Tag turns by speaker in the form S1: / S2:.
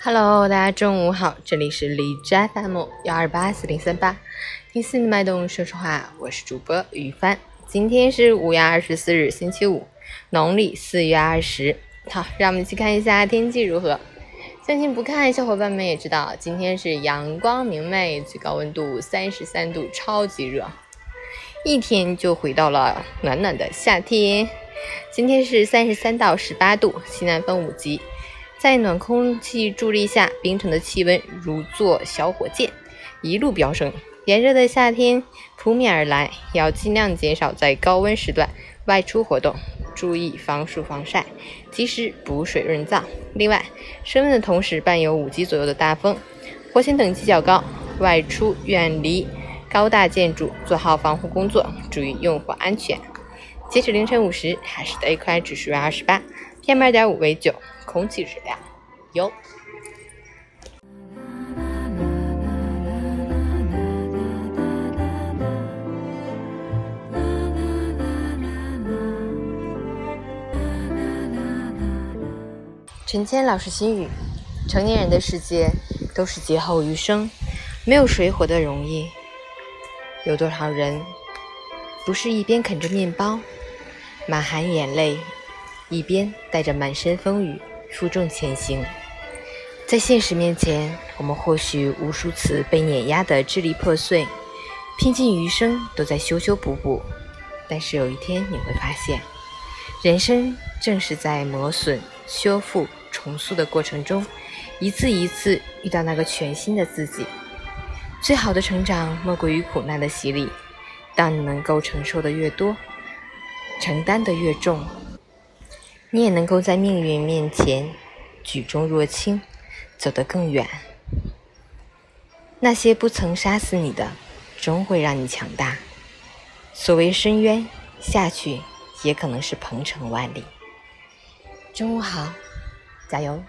S1: Hello，大家中午好，这里是荔枝 FM 幺二八四零三八，听心的脉动说说话，我是主播雨帆。今天是五月二十四日，星期五，农历四月二十。好，让我们去看一下天气如何。相信不看小伙伴们也知道，今天是阳光明媚，最高温度三十三度，超级热，一天就回到了暖暖的夏天。今天是三十三到十八度，西南风五级。在暖空气助力下，冰城的气温如坐小火箭，一路飙升。炎热的夏天扑面而来，要尽量减少在高温时段外出活动，注意防暑防晒，及时补水润燥。另外，升温的同时伴有五级左右的大风，火险等级较高，外出远离高大建筑，做好防护工作，注意用火安全。截止凌晨五时，海市的 AQI 指数为二十八，PM 二点五为九。空气质量优。陈谦老师心语：成年人的世界都是劫后余生，没有谁活得容易。有多少人不是一边啃着面包，满含眼泪，一边带着满身风雨？负重前行，在现实面前，我们或许无数次被碾压得支离破碎，拼尽余生都在修修补补。但是有一天你会发现，人生正是在磨损、修复、重塑的过程中，一次一次遇到那个全新的自己。最好的成长莫过于苦难的洗礼。当你能够承受的越多，承担的越重。你也能够在命运面前举重若轻，走得更远。那些不曾杀死你的，终会让你强大。所谓深渊，下去也可能是鹏程万里。中午好，加油！